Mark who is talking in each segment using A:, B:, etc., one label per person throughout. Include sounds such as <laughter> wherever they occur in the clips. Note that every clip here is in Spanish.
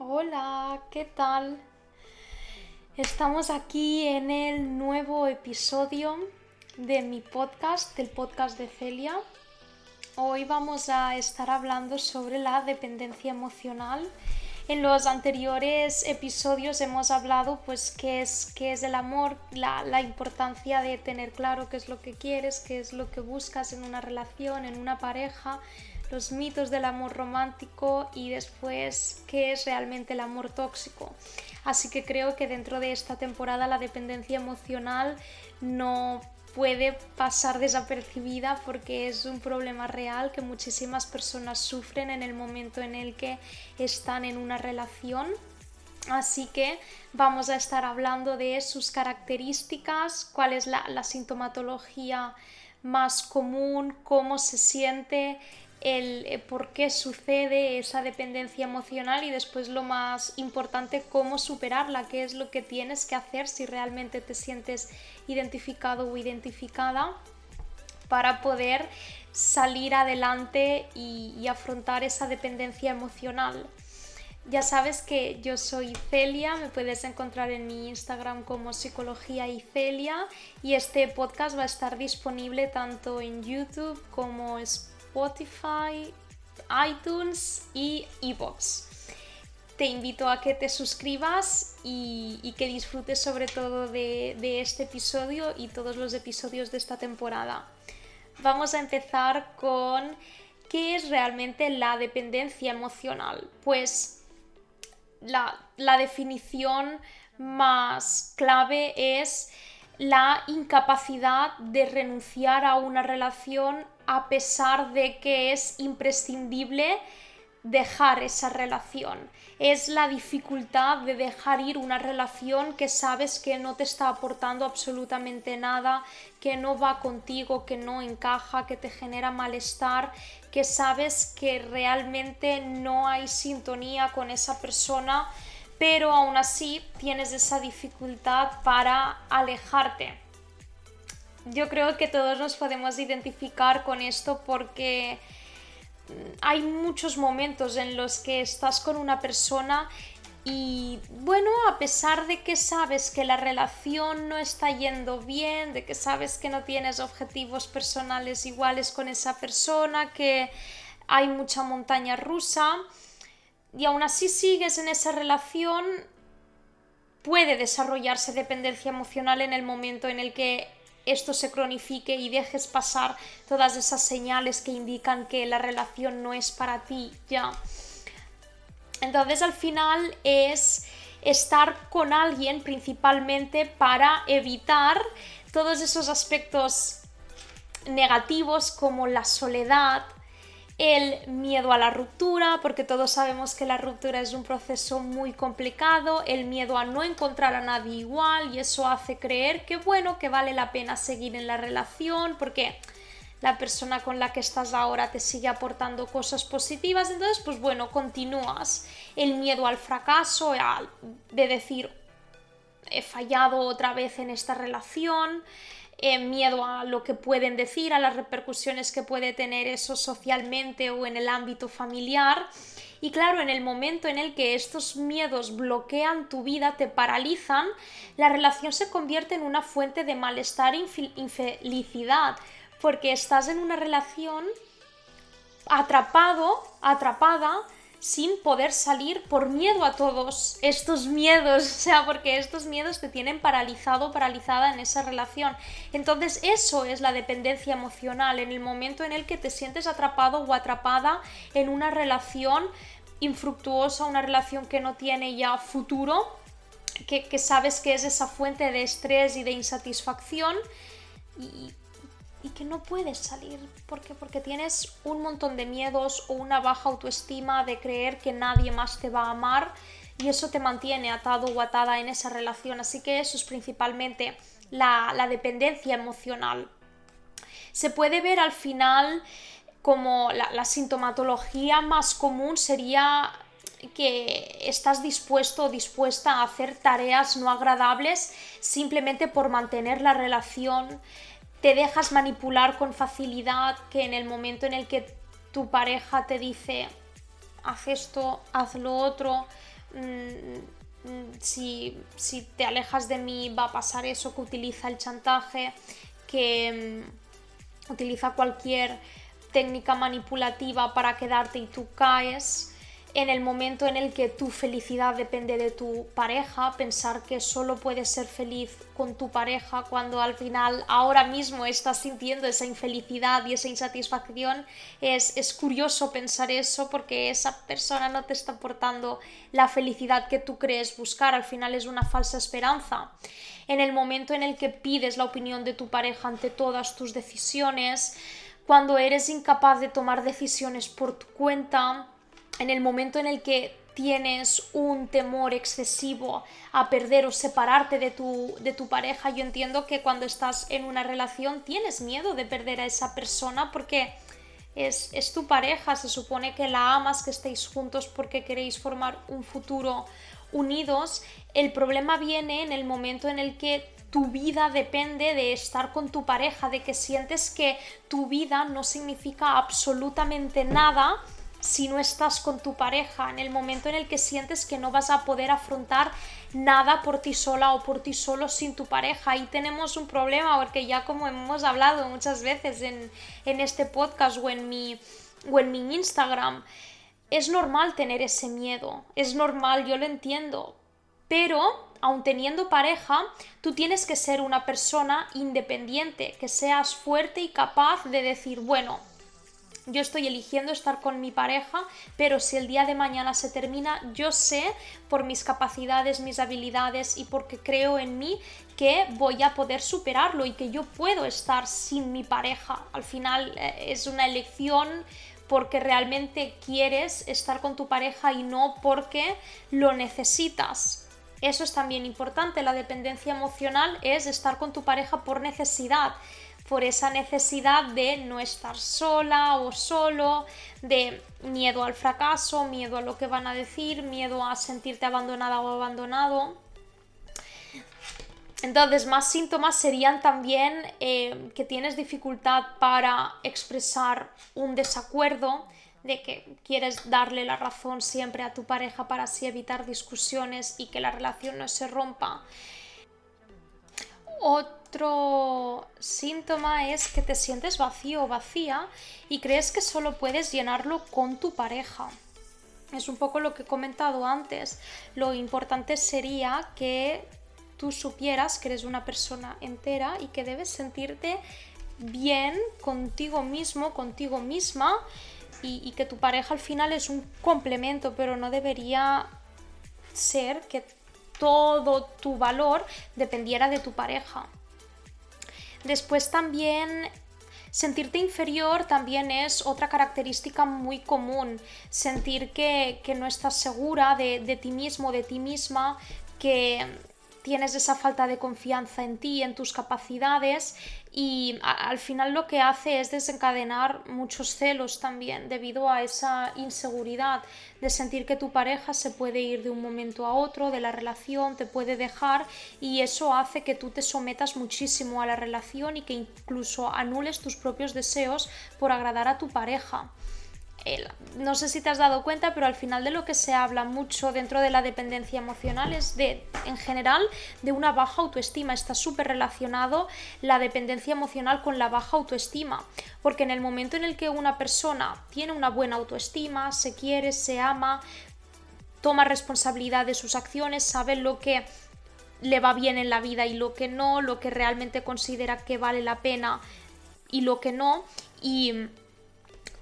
A: Hola, ¿qué tal? Estamos aquí en el nuevo episodio de mi podcast, del podcast de Celia. Hoy vamos a estar hablando sobre la dependencia emocional. En los anteriores episodios hemos hablado pues qué es, qué es el amor, la, la importancia de tener claro qué es lo que quieres, qué es lo que buscas en una relación, en una pareja, los mitos del amor romántico y después qué es realmente el amor tóxico. Así que creo que dentro de esta temporada la dependencia emocional no puede pasar desapercibida porque es un problema real que muchísimas personas sufren en el momento en el que están en una relación. Así que vamos a estar hablando de sus características, cuál es la, sintomatología más común, cómo se siente, el eh, por qué sucede esa dependencia emocional y después lo más importante, cómo superarla, qué es lo que tienes que hacer si realmente te sientes identificado o identificada para poder salir adelante y, afrontar esa dependencia emocional. Ya sabes que yo soy Celia, me puedes encontrar en mi Instagram como Psicología y Celia y este podcast va a estar disponible tanto en YouTube como Spotify Spotify, iTunes y iBox. Te invito a que te suscribas y, que disfrutes sobre todo de, este episodio y todos los episodios de esta temporada. Vamos a empezar con qué es realmente la dependencia emocional. Pues la, definición más clave es la incapacidad de renunciar a una relación a pesar de que es imprescindible dejar esa relación. Es la dificultad de dejar ir una relación que sabes que no te está aportando absolutamente nada, que no va contigo, que no encaja, que te genera malestar, que sabes que realmente no hay sintonía con esa persona, pero aún así tienes esa dificultad para alejarte yo creo que todos nos podemos identificar con esto porque hay muchos momentos en los que estás con una persona y bueno, a pesar de que sabes que la relación no está yendo bien, de que sabes que no tienes objetivos personales iguales con esa persona, que hay mucha montaña rusa y aún así sigues en esa relación, puede desarrollarse dependencia emocional en el momento en el que esto se cronifique y dejes pasar todas esas señales que indican que la relación no es para ti ya. Entonces al final es estar con alguien principalmente para evitar todos esos aspectos negativos como la soledad, el miedo a la ruptura, porque todos sabemos que la ruptura es un proceso muy complicado, el miedo a no encontrar a nadie igual y eso hace creer que bueno, que vale la pena seguir en la relación porque la persona con la que estás ahora te sigue aportando cosas positivas, entonces pues bueno, continúas. El miedo al fracaso, de decir he fallado otra vez en esta relación, eh, miedo a lo que pueden decir, a las repercusiones que puede tener eso socialmente o en el ámbito familiar. Y claro, en el momento en el que estos miedos bloquean tu vida, te paralizan, la relación se convierte en una fuente de malestar e infelicidad, porque estás en una relación atrapado, atrapada, sin poder salir por miedo a todos estos miedos, <laughs> o sea, porque estos miedos te tienen paralizado, paralizada en esa relación. Entonces eso es la dependencia emocional, en el momento en el que te sientes atrapado o atrapada en una relación infructuosa, una relación que no tiene ya futuro, que, que sabes que es esa fuente de estrés y de insatisfacción. Y y que no puedes salir. ¿Por Porque tienes un montón de miedos o una baja autoestima de creer que nadie más te va a amar y eso te mantiene atado o atada en esa relación. Así que eso es principalmente la, dependencia emocional. Se puede ver al final como la, la sintomatología más común sería que estás dispuesto o dispuesta a hacer tareas no agradables simplemente por mantener la relación, te dejas manipular con facilidad, que en el momento en el que tu pareja te dice, haz esto, haz lo otro, mm, mm, si, si, te alejas de mí va a pasar eso, que utiliza el chantaje, que mm, utiliza cualquier técnica manipulativa para quedarte y tú caes en el momento en el que tu felicidad depende de tu pareja, pensar que solo puedes ser feliz con tu pareja cuando al final ahora mismo estás sintiendo esa infelicidad y esa insatisfacción, es, es curioso pensar eso porque esa persona no te está aportando la felicidad que tú crees buscar, al final es una falsa esperanza. En el momento en el que pides la opinión de tu pareja ante todas tus decisiones, cuando eres incapaz de tomar decisiones por tu cuenta, en el momento en el que tienes un temor excesivo a perder o separarte de tu, de tu pareja, yo entiendo que cuando estás en una relación tienes miedo de perder a esa persona porque es, es tu pareja, se supone que la amas, que estéis juntos porque queréis formar un futuro unidos. El problema viene en el momento en el que tu vida depende de estar con tu pareja, de que sientes que tu vida no significa absolutamente nada si no estás con tu pareja, en el momento en el que sientes que no vas a poder afrontar nada por ti sola o por ti solo sin tu pareja. Ahí tenemos un problema porque ya como hemos hablado muchas veces en, este podcast o en, mi, o en mi Instagram, es normal tener ese miedo, es normal, yo lo entiendo, pero aun teniendo pareja, tú tienes que ser una persona independiente, que seas fuerte y capaz de decir, bueno, yo estoy eligiendo estar con mi pareja, pero si el día de mañana se termina, yo sé por mis capacidades, mis habilidades y porque creo en mí que voy a poder superarlo y que yo puedo estar sin mi pareja. Al final eh, es una elección porque realmente quieres estar con tu pareja y no porque lo necesitas. Eso es también importante, la dependencia emocional es estar con tu pareja por necesidad por esa necesidad de no estar sola o solo, de miedo al fracaso, miedo a lo que van a decir, miedo a sentirte abandonada o abandonado. Entonces, más síntomas serían también eh, que tienes dificultad para expresar un desacuerdo, de que quieres darle la razón siempre a tu pareja para así evitar discusiones y que la relación no se rompa. Otro síntoma es que te sientes vacío o vacía y crees que solo puedes llenarlo con tu pareja. Es un poco lo que he comentado antes. Lo importante sería que tú supieras que eres una persona entera y que debes sentirte bien contigo mismo, contigo misma y, y, que tu pareja al final es un complemento, pero no debería ser que todo tu valor dependiera de tu pareja. Después también sentirte inferior también es otra característica muy común. Sentir que, no estás segura de, de ti mismo, de ti misma, que tienes esa falta de confianza en ti, en tus capacidades y al final lo que hace es desencadenar muchos celos también debido a esa inseguridad de sentir que tu pareja se puede ir de un momento a otro, de la relación, te puede dejar y eso hace que tú te sometas muchísimo a la relación y que incluso anules tus propios deseos por agradar a tu pareja no sé si te has dado cuenta, pero al final de lo que se habla mucho dentro de la dependencia emocional es de, en general, de una baja autoestima. Está súper relacionado la dependencia emocional con la baja autoestima, porque en el momento en el que una persona tiene una buena autoestima, se quiere, se ama, toma responsabilidad de sus acciones, sabe lo que le va bien en la vida y lo que no, lo que realmente considera que vale la pena y lo que no, y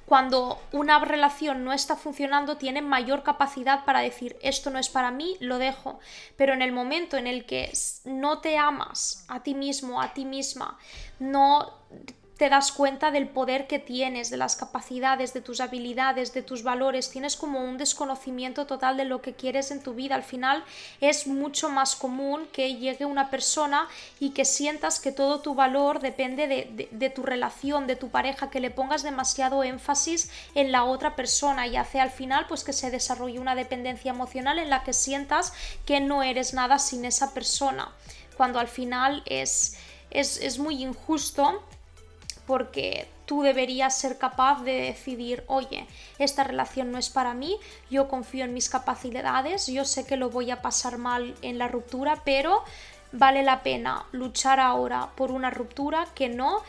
A: cuando una relación no está funcionando, tiene mayor capacidad para decir esto no es para mí, lo dejo. Pero en el momento en el que no te amas a ti mismo, a ti misma, no te das cuenta del poder que tienes, de las capacidades, de tus habilidades, de tus valores, tienes como un desconocimiento total de lo que quieres en tu vida. Al final es mucho más común que llegue una persona y que sientas que todo tu valor depende de, tu relación, de tu pareja, que le pongas demasiado énfasis en la otra persona y hace al final pues que se desarrolle una dependencia emocional en la que sientas que no eres nada sin esa persona, cuando al final es, es, es muy injusto porque tú deberías ser capaz de decidir, oye, esta relación no es para mí, yo confío en mis capacidades, yo sé que lo voy a pasar mal en la ruptura, pero vale la pena luchar ahora por una ruptura que no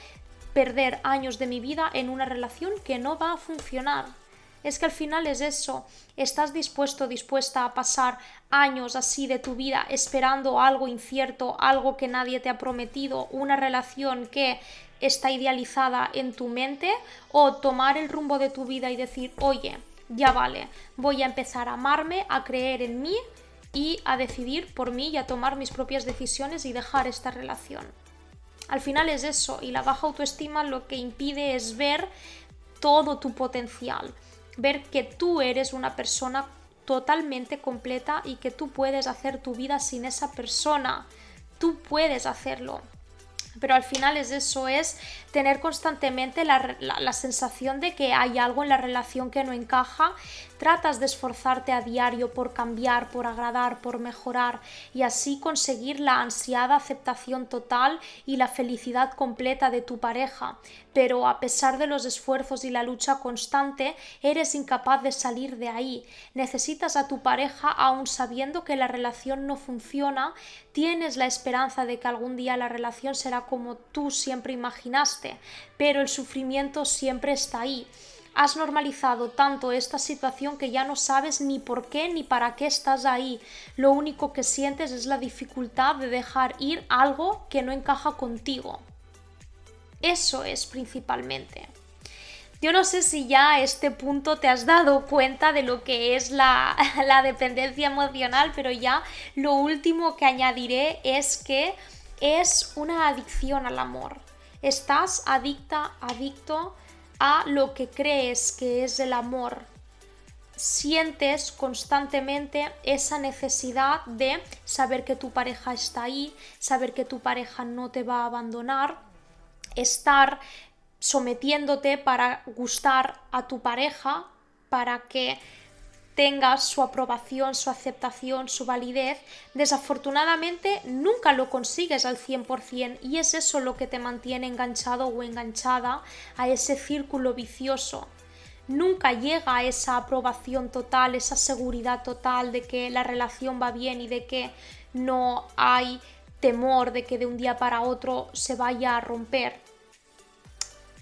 A: perder años de mi vida en una relación que no va a funcionar. Es que al final es eso, estás dispuesto, dispuesta a pasar años así de tu vida esperando algo incierto, algo que nadie te ha prometido, una relación que está idealizada en tu mente, o tomar el rumbo de tu vida y decir, oye, ya vale, voy a empezar a amarme, a creer en mí y a decidir por mí y a tomar mis propias decisiones y dejar esta relación. Al final es eso, y la baja autoestima lo que impide es ver todo tu potencial, ver que tú eres una persona totalmente completa y que tú puedes hacer tu vida sin esa persona. Tú puedes hacerlo. Pero al final es eso, es tener constantemente la, la, sensación de que hay algo en la relación que no encaja tratas de esforzarte a diario por cambiar, por agradar, por mejorar y así conseguir la ansiada aceptación total y la felicidad completa de tu pareja. Pero a pesar de los esfuerzos y la lucha constante, eres incapaz de salir de ahí. Necesitas a tu pareja aún sabiendo que la relación no funciona, tienes la esperanza de que algún día la relación será como tú siempre imaginaste, pero el sufrimiento siempre está ahí has normalizado tanto esta situación que ya no sabes ni por qué ni para qué estás ahí. Lo único que sientes es la dificultad de dejar ir algo que no encaja contigo. Eso es principalmente. Yo no sé si ya a este punto te has dado cuenta de lo que es la, <laughs> la dependencia emocional, pero ya lo último que añadiré es que es una adicción al amor. Estás adicta, adicto a lo que crees que es el amor. Sientes constantemente esa necesidad de saber que tu pareja está ahí, saber que tu pareja no te va a abandonar, estar sometiéndote para gustar a tu pareja, para que tengas su aprobación, su aceptación, su validez, desafortunadamente nunca lo consigues al 100% y es eso lo que te mantiene enganchado o enganchada a ese círculo vicioso. Nunca llega a esa aprobación total, esa seguridad total de que la relación va bien y de que no hay temor de que de un día para otro se vaya a romper.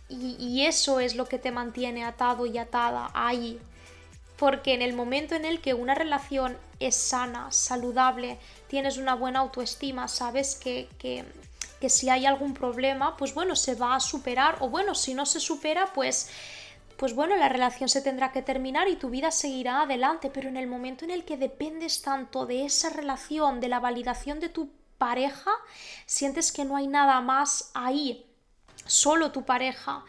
A: Y, eso es lo que te mantiene atado y atada ahí. Porque en el momento en el que una relación es sana, saludable, tienes una buena autoestima, sabes que, que, que, si hay algún problema, pues bueno, se va a superar o bueno, si no se supera, pues pues bueno, la relación se tendrá que terminar y tu vida seguirá adelante, pero en el momento en el que dependes tanto de esa relación, de la validación de tu pareja, sientes que no hay nada más ahí, solo tu pareja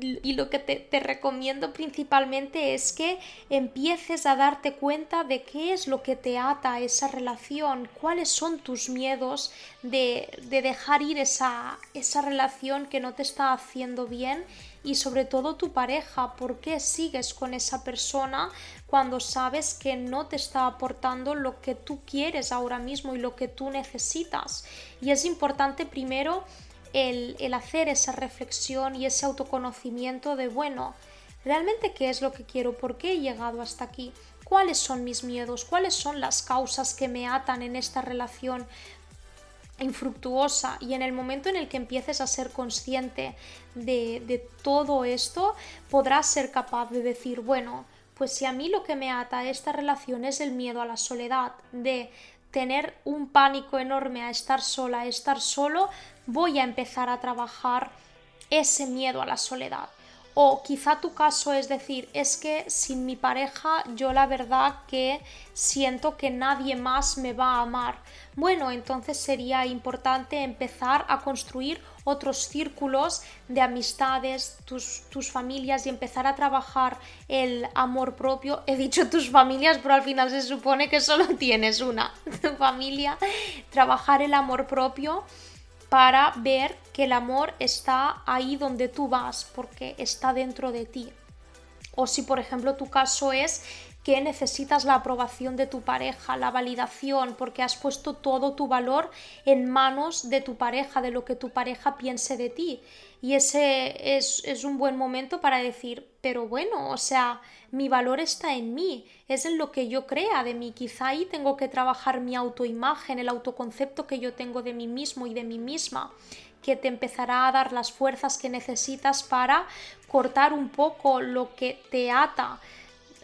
A: y, lo que te, recomiendo principalmente es que empieces a darte cuenta de qué es lo que te ata a esa relación, cuáles son tus miedos de, de dejar ir esa, esa relación que no te está haciendo bien y sobre todo tu pareja, por qué sigues con esa persona cuando sabes que no te está aportando lo que tú quieres ahora mismo y lo que tú necesitas. Y es importante primero el, hacer esa reflexión y ese autoconocimiento de, bueno, ¿realmente qué es lo que quiero? ¿Por qué he llegado hasta aquí? ¿Cuáles son mis miedos? ¿Cuáles son las causas que me atan en esta relación? infructuosa y en el momento en el que empieces a ser consciente de, de, todo esto podrás ser capaz de decir bueno pues si a mí lo que me ata a esta relación es el miedo a la soledad de tener un pánico enorme a estar sola, a estar solo, voy a empezar a trabajar ese miedo a la soledad. O quizá tu caso es decir, es que sin mi pareja yo la verdad que siento que nadie más me va a amar. Bueno, entonces sería importante empezar a construir otros círculos de amistades, tus, tus, familias y empezar a trabajar el amor propio. <laughs> He dicho tus familias, pero al final se supone que solo <laughs> tienes una, <laughs> familia. Trabajar el amor propio para ver que el amor está ahí donde tú vas, porque está dentro de ti. O si por ejemplo tu caso es que necesitas la aprobación de tu pareja, la validación, porque has puesto todo tu valor en manos de tu pareja, de lo que tu pareja piense de ti. Y ese es, es un buen momento para decir, pero bueno, o sea, mi valor está en mí, es en lo que yo crea de mí. Quizá ahí tengo que trabajar mi autoimagen, el autoconcepto que yo tengo de mí mismo y de mí misma que te empezará a dar las fuerzas que necesitas para cortar un poco lo que te ata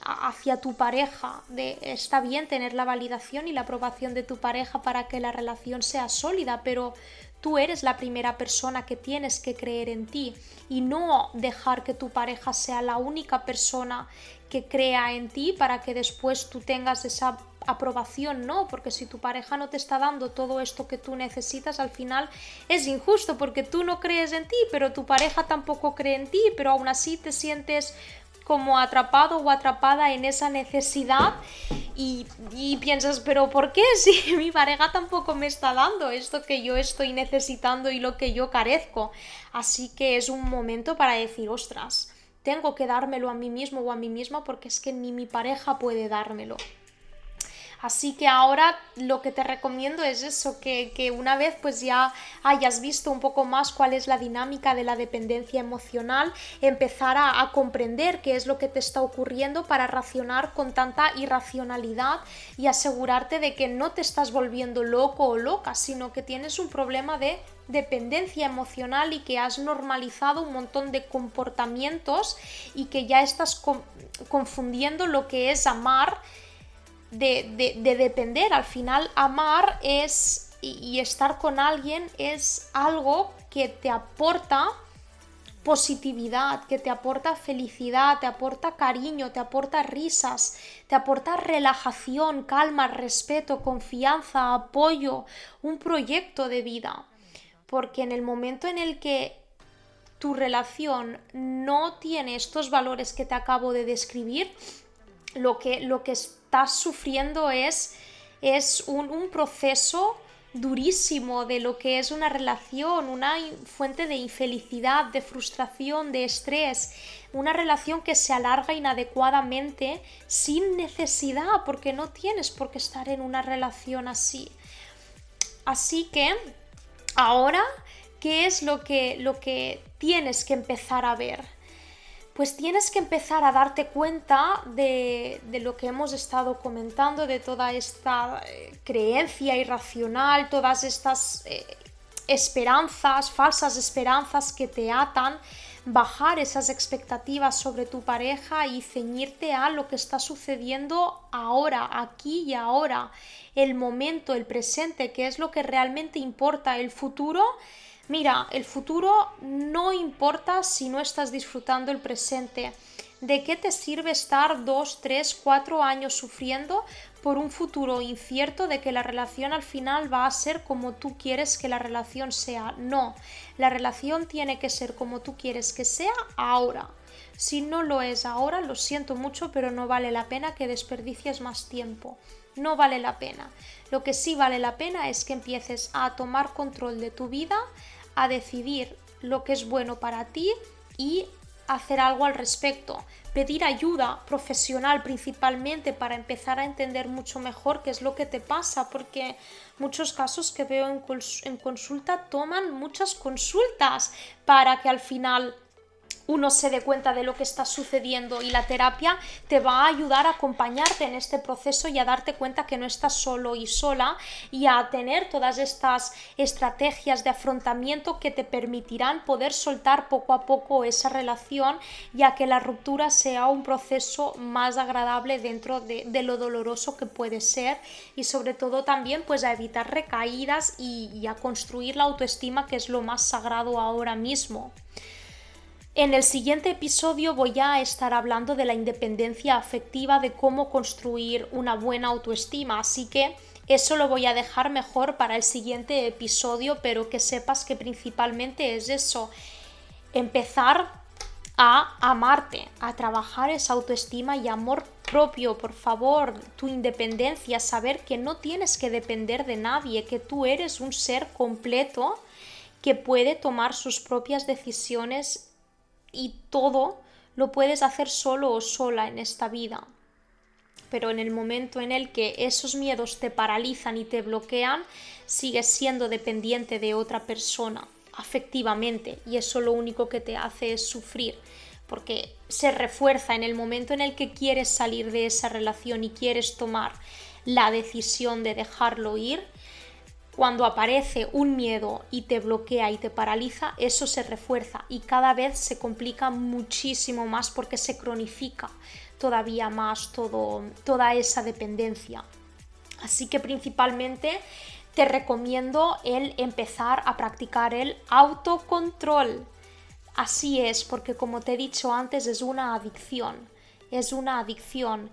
A: hacia tu pareja, de está bien tener la validación y la aprobación de tu pareja para que la relación sea sólida, pero tú eres la primera persona que tienes que creer en ti y no dejar que tu pareja sea la única persona que crea en ti para que después tú tengas esa aprobación, no, porque si tu pareja no te está dando todo esto que tú necesitas, al final es injusto porque tú no crees en ti, pero tu pareja tampoco cree en ti, pero aún así te sientes como atrapado o atrapada en esa necesidad y, y, piensas, pero ¿por qué <laughs> si mi pareja tampoco me está dando esto que yo estoy necesitando y lo que yo carezco? Así que es un momento para decir, ostras, tengo que dármelo a mí mismo o a mí misma porque es que ni mi pareja puede dármelo. Así que ahora lo que te recomiendo es eso, que, una vez pues ya hayas visto un poco más cuál es la dinámica de la dependencia emocional, empezar a, a comprender qué es lo que te está ocurriendo para racionar con tanta irracionalidad y asegurarte de que no te estás volviendo loco o loca, sino que tienes un problema de dependencia emocional y que has normalizado un montón de comportamientos y que ya estás confundiendo lo que es amar de, depender. Al final, amar es y, estar con alguien es algo que te aporta positividad, que te aporta felicidad, te aporta cariño, te aporta risas, te aporta relajación, calma, respeto, confianza, apoyo, un proyecto de vida. Porque en el momento en el que tu relación no tiene estos valores que te acabo de describir, lo que, lo que estás sufriendo es, es un, proceso durísimo de lo que es una relación, una fuente de infelicidad, de frustración, de estrés, una relación que se alarga inadecuadamente sin necesidad, porque no tienes por qué estar en una relación así. Así que ahora, ¿qué es lo que, lo que tienes que empezar a ver? Pues tienes que empezar a darte cuenta de, lo que hemos estado comentando, de toda esta eh, creencia irracional, todas estas eh, esperanzas, falsas esperanzas que te atan, bajar esas expectativas sobre tu pareja y ceñirte a lo que está sucediendo ahora, aquí y ahora, el momento, el presente, que es lo que realmente importa, el futuro Mira, el futuro no importa si no estás disfrutando el presente. ¿De qué te sirve estar dos, tres, cuatro años sufriendo por un futuro incierto de que la relación al final va a ser como tú quieres que la relación sea? No, la relación tiene que ser como tú quieres que sea ahora. Si no lo es ahora, lo siento mucho, pero no vale la pena que desperdicies más tiempo. No vale la pena. Lo que sí vale la pena es que empieces a tomar control de tu vida, a decidir lo que es bueno para ti y hacer algo al respecto. Pedir ayuda profesional principalmente para empezar a entender mucho mejor qué es lo que te pasa, porque muchos casos que veo en, consulta toman muchas consultas para que al final uno se dé cuenta de lo que está sucediendo y la terapia te va a ayudar a acompañarte en este proceso y a darte cuenta que no estás solo y sola y a tener todas estas estrategias de afrontamiento que te permitirán poder soltar poco a poco esa relación y a que la ruptura sea un proceso más agradable dentro de, lo doloroso que puede ser y sobre todo también pues a evitar recaídas y a construir la autoestima que es lo más sagrado ahora mismo. En el siguiente episodio voy a estar hablando de la independencia afectiva, de cómo construir una buena autoestima, así que eso lo voy a dejar mejor para el siguiente episodio, pero que sepas que principalmente es eso, empezar a amarte, a trabajar esa autoestima y amor propio, por favor, tu independencia, saber que no tienes que depender de nadie, que tú eres un ser completo que puede tomar sus propias decisiones y todo lo puedes hacer solo o sola en esta vida. pero en el momento en el que esos miedos te paralizan y te bloquean, sigues siendo dependiente de otra persona afectivamente y eso lo único que te hace es sufrir porque se refuerza en el momento en el que quieres salir de esa relación y quieres tomar la decisión de dejarlo ir, cuando aparece un miedo y te bloquea y te paraliza, eso se refuerza y cada vez se complica muchísimo más porque se cronifica todavía más todo, toda esa dependencia. Así que principalmente te recomiendo el empezar a practicar el autocontrol. Así es, porque como te he dicho antes, es una adicción. Es una adicción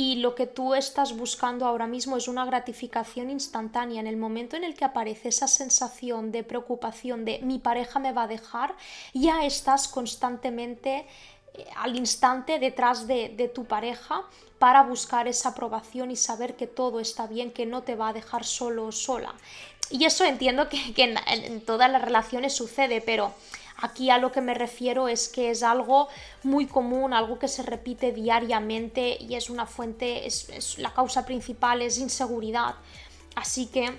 A: y lo que tú estás buscando ahora mismo es una gratificación instantánea. En el momento en el que aparece esa sensación de preocupación de mi pareja me va a dejar, ya estás constantemente al instante detrás de, tu pareja para buscar esa aprobación y saber que todo está bien, que no te va a dejar solo o sola. Y eso entiendo que, en todas las relaciones sucede, pero Aquí a lo que me refiero es que es algo muy común, algo que se repite diariamente y es una fuente, es, la causa principal es inseguridad. Así que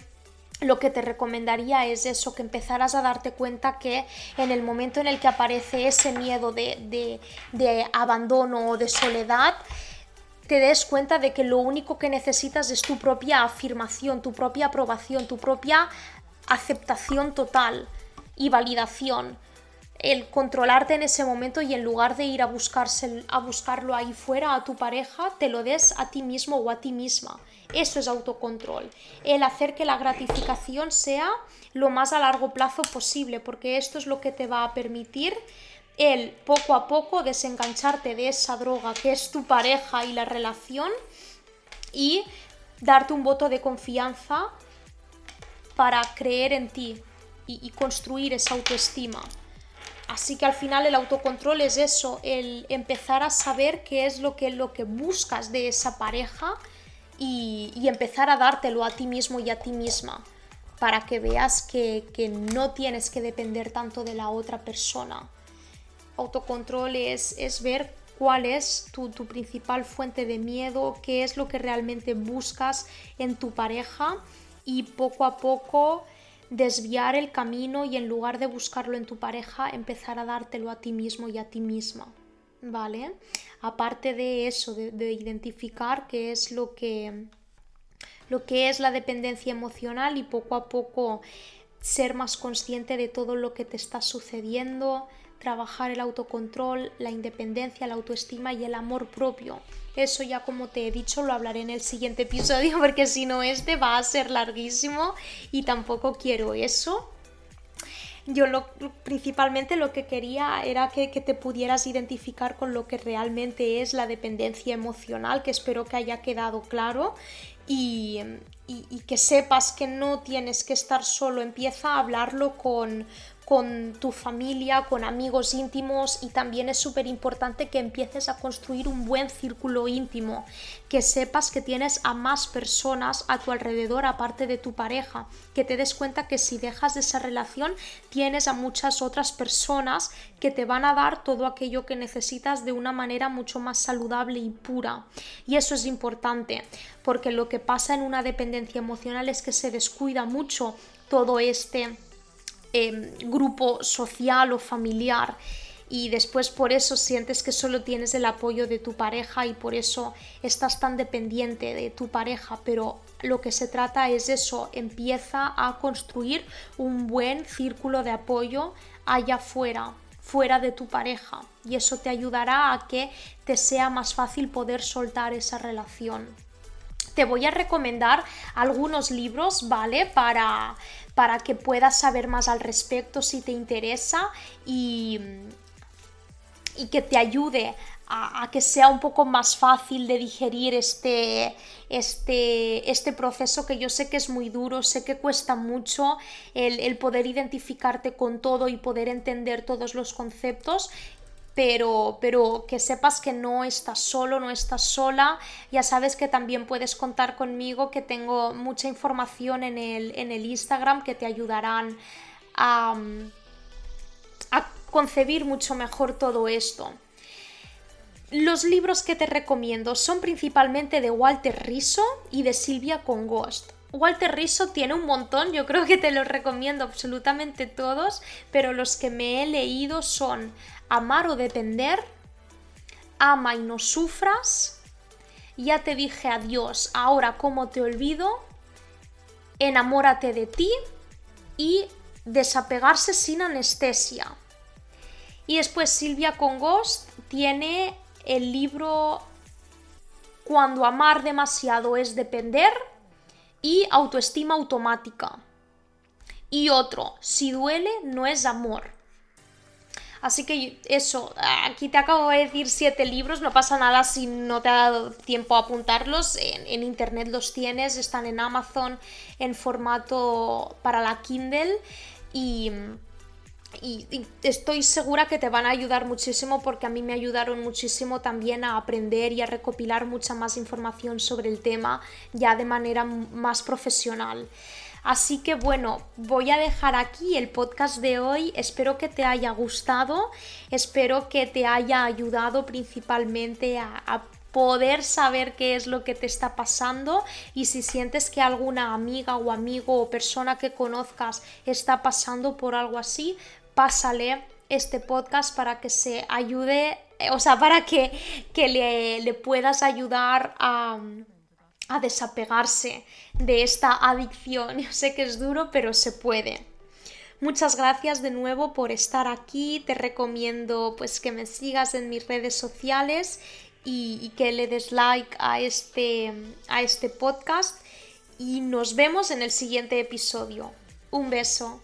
A: lo que te recomendaría es eso, que empezaras a darte cuenta que en el momento en el que aparece ese miedo de, de, abandono o de soledad, te des cuenta de que lo único que necesitas es tu propia afirmación, tu propia aprobación, tu propia aceptación total y validación el controlarte en ese momento y en lugar de ir a, buscarse, a buscarlo ahí fuera a tu pareja, te lo des a ti mismo o a ti misma. Eso es autocontrol. El hacer que la gratificación sea lo más a largo plazo posible, porque esto es lo que te va a permitir el poco a poco desengancharte de esa droga que es tu pareja y la relación y darte un voto de confianza para creer en ti y, construir esa autoestima. Así que al final el autocontrol es eso, el empezar a saber qué es lo que, lo que buscas de esa pareja y, empezar a dártelo a ti mismo y a ti misma para que veas que, no tienes que depender tanto de la otra persona. Autocontrol es, es ver cuál es tu, tu, principal fuente de miedo, qué es lo que realmente buscas en tu pareja y poco a poco desviar el camino y en lugar de buscarlo en tu pareja, empezar a dártelo a ti mismo y a ti misma. ¿Vale? Aparte de eso, de, identificar qué es lo que, lo que es la dependencia emocional y poco a poco ser más consciente de todo lo que te está sucediendo, trabajar el autocontrol, la independencia, la autoestima y el amor propio. Eso ya como te he dicho lo hablaré en el siguiente episodio <laughs> porque si no este va a ser larguísimo y tampoco quiero eso. Yo lo, principalmente lo que quería era que, te pudieras identificar con lo que realmente es la dependencia emocional, que espero que haya quedado claro y, y, que sepas que no tienes que estar solo, empieza a hablarlo con, con tu familia, con amigos íntimos y también es súper importante que empieces a construir un buen círculo íntimo, que sepas que tienes a más personas a tu alrededor aparte de tu pareja, que te des cuenta que si dejas de esa relación tienes a muchas otras personas que te van a dar todo aquello que necesitas de una manera mucho más saludable y pura. Y eso es importante, porque lo que pasa en una dependencia emocional es que se descuida mucho todo este Em, grupo social o familiar y después por eso sientes que solo tienes el apoyo de tu pareja y por eso estás tan dependiente de tu pareja, pero lo que se trata es eso, empieza a construir un buen círculo de apoyo allá afuera, fuera de tu pareja y eso te ayudará a que te sea más fácil poder soltar esa relación. Te voy a recomendar algunos libros, ¿vale? Para para que puedas saber más al respecto si te interesa y, y que te ayude a, que sea un poco más fácil de digerir este, este, este proceso que yo sé que es muy duro, sé que cuesta mucho el, el poder identificarte con todo y poder entender todos los conceptos pero, pero que sepas que no estás solo, no estás sola. Ya sabes que también puedes contar conmigo, que tengo mucha información en el, en el Instagram que te ayudarán a, a concebir mucho mejor todo esto. los libros que te recomiendo son principalmente de Walter Riso y de Silvia Congost. Walter Riso tiene un montón, yo creo que te los recomiendo absolutamente todos, pero los que me he leído son Amar o Depender, Ama y no sufras, Ya te dije adiós, ahora cómo te olvido, Enamórate de ti y Desapegarse sin anestesia. Y después Silvia Congost tiene el libro Cuando amar demasiado es depender y autoestima automática. Y otro, si duele no es amor. Así que eso, aquí te acabo de decir siete libros, no pasa nada si no te ha dado tiempo a apuntarlos, en, en, internet los tienes, están en Amazon en formato para la Kindle y y, estoy segura que te van a ayudar muchísimo porque a mí me ayudaron muchísimo también a aprender y a recopilar mucha más información sobre el tema ya de manera más profesional. Así que bueno, voy a dejar aquí el podcast de hoy. Espero que te haya gustado, espero que te haya ayudado principalmente a, a poder saber qué es lo que te está pasando y si sientes que alguna amiga o amigo o persona que conozcas está pasando por algo así, pásale este podcast para que se ayude, o sea, para que, le, puedas ayudar a, a desapegarse de esta adicción. Yo sé que es duro, pero se puede. Muchas gracias de nuevo por estar aquí. Te recomiendo pues que me sigas en mis redes sociales y, y, que le des like a este, a este podcast. Y nos vemos en el siguiente episodio. Un beso.